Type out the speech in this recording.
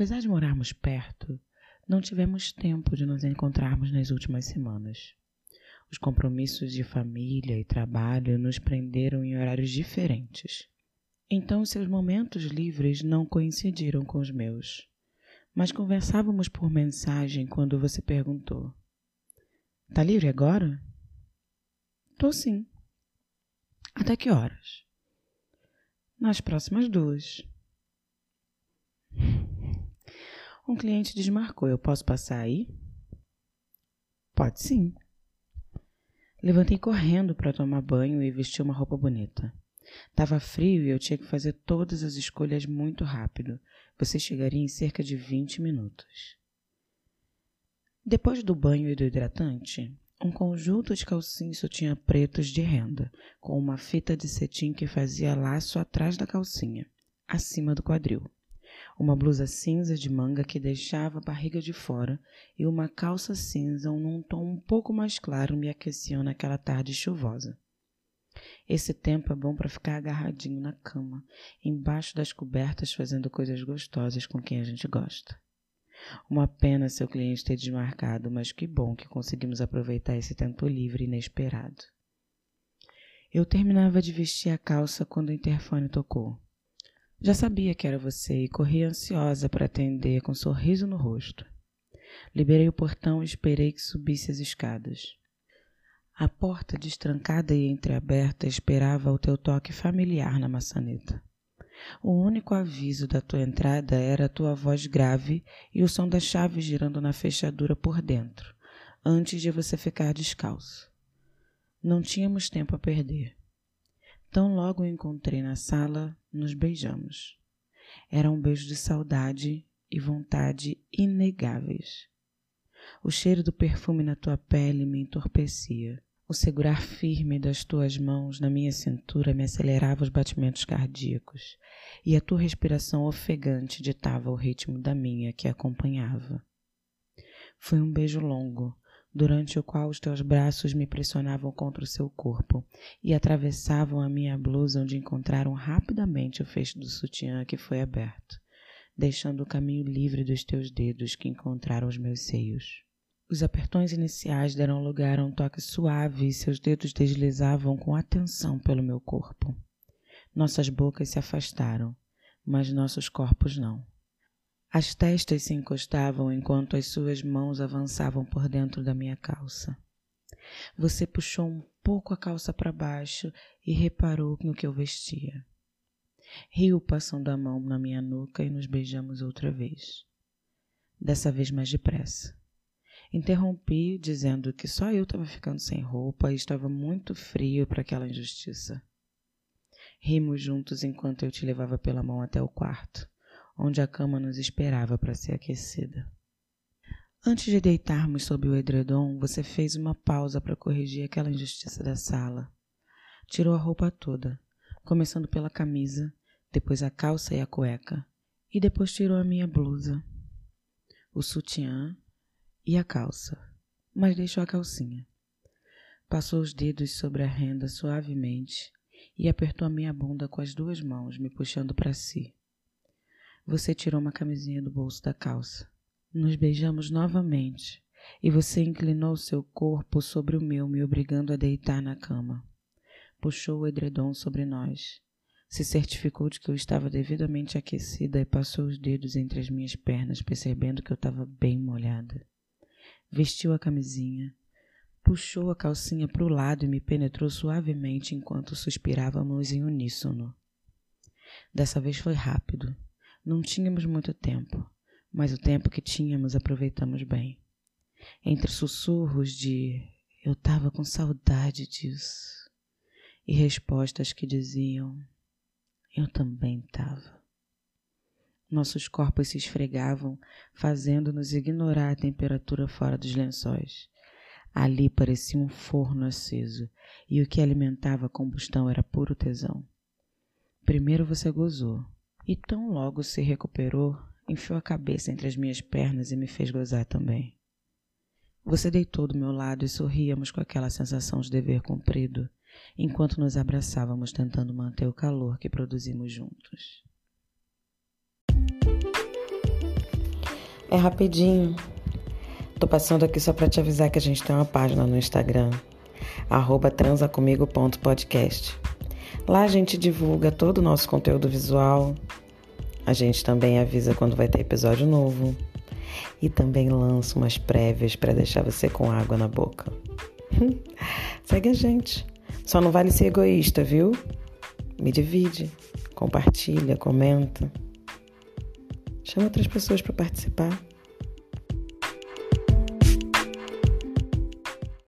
Apesar de morarmos perto, não tivemos tempo de nos encontrarmos nas últimas semanas. Os compromissos de família e trabalho nos prenderam em horários diferentes. Então, seus momentos livres não coincidiram com os meus. Mas conversávamos por mensagem quando você perguntou: Tá livre agora? Tô sim. Até que horas? Nas próximas duas. Um cliente desmarcou. Eu posso passar aí? Pode sim. Levantei correndo para tomar banho e vestir uma roupa bonita. Tava frio e eu tinha que fazer todas as escolhas muito rápido. Você chegaria em cerca de 20 minutos. Depois do banho e do hidratante, um conjunto de calcinhos sutiã pretos de renda, com uma fita de cetim que fazia laço atrás da calcinha, acima do quadril. Uma blusa cinza de manga que deixava a barriga de fora e uma calça cinza num tom um pouco mais claro me aqueciam naquela tarde chuvosa. Esse tempo é bom para ficar agarradinho na cama, embaixo das cobertas, fazendo coisas gostosas com quem a gente gosta. Uma pena seu cliente ter desmarcado, mas que bom que conseguimos aproveitar esse tempo livre inesperado. Eu terminava de vestir a calça quando o interfone tocou. Já sabia que era você e corri ansiosa para atender com um sorriso no rosto. Liberei o portão e esperei que subisse as escadas. A porta destrancada e entreaberta esperava o teu toque familiar na maçaneta. O único aviso da tua entrada era a tua voz grave e o som da chave girando na fechadura por dentro, antes de você ficar descalço. Não tínhamos tempo a perder. Tão logo encontrei na sala, nos beijamos. Era um beijo de saudade e vontade inegáveis. O cheiro do perfume na tua pele me entorpecia. O segurar firme das tuas mãos na minha cintura me acelerava os batimentos cardíacos, e a tua respiração ofegante ditava o ritmo da minha que acompanhava. Foi um beijo longo, durante o qual os teus braços me pressionavam contra o seu corpo e atravessavam a minha blusa, onde encontraram rapidamente o fecho do sutiã que foi aberto, deixando o caminho livre dos teus dedos que encontraram os meus seios. Os apertões iniciais deram lugar a um toque suave e seus dedos deslizavam com atenção pelo meu corpo. Nossas bocas se afastaram, mas nossos corpos não. As testas se encostavam enquanto as suas mãos avançavam por dentro da minha calça. Você puxou um pouco a calça para baixo e reparou no que eu vestia. Riu passando a mão na minha nuca e nos beijamos outra vez. Dessa vez mais depressa. Interrompi, dizendo que só eu estava ficando sem roupa e estava muito frio para aquela injustiça. Rimos juntos enquanto eu te levava pela mão até o quarto, onde a cama nos esperava para ser aquecida. Antes de deitarmos sob o edredom, você fez uma pausa para corrigir aquela injustiça da sala. Tirou a roupa toda, começando pela camisa, depois a calça e a cueca, e depois tirou a minha blusa. O sutiã, e a calça, mas deixou a calcinha. Passou os dedos sobre a renda suavemente e apertou a minha bunda com as duas mãos, me puxando para si. Você tirou uma camisinha do bolso da calça. Nos beijamos novamente e você inclinou seu corpo sobre o meu, me obrigando a deitar na cama. Puxou o edredom sobre nós. Se certificou de que eu estava devidamente aquecida e passou os dedos entre as minhas pernas, percebendo que eu estava bem molhada vestiu a camisinha, puxou a calcinha para o lado e me penetrou suavemente enquanto suspirávamos em uníssono. Dessa vez foi rápido. Não tínhamos muito tempo, mas o tempo que tínhamos aproveitamos bem. Entre sussurros de eu tava com saudade disso e respostas que diziam eu também tava. Nossos corpos se esfregavam, fazendo-nos ignorar a temperatura fora dos lençóis. Ali parecia um forno aceso, e o que alimentava a combustão era puro tesão. Primeiro você gozou, e tão logo se recuperou, enfiou a cabeça entre as minhas pernas e me fez gozar também. Você deitou do meu lado e sorríamos com aquela sensação de dever cumprido, enquanto nos abraçávamos tentando manter o calor que produzimos juntos. É rapidinho. Tô passando aqui só para te avisar que a gente tem uma página no Instagram, transacomigo.podcast. Lá a gente divulga todo o nosso conteúdo visual. A gente também avisa quando vai ter episódio novo. E também lança umas prévias para deixar você com água na boca. Segue a gente. Só não vale ser egoísta, viu? Me divide, compartilha, comenta. Chama outras pessoas para participar.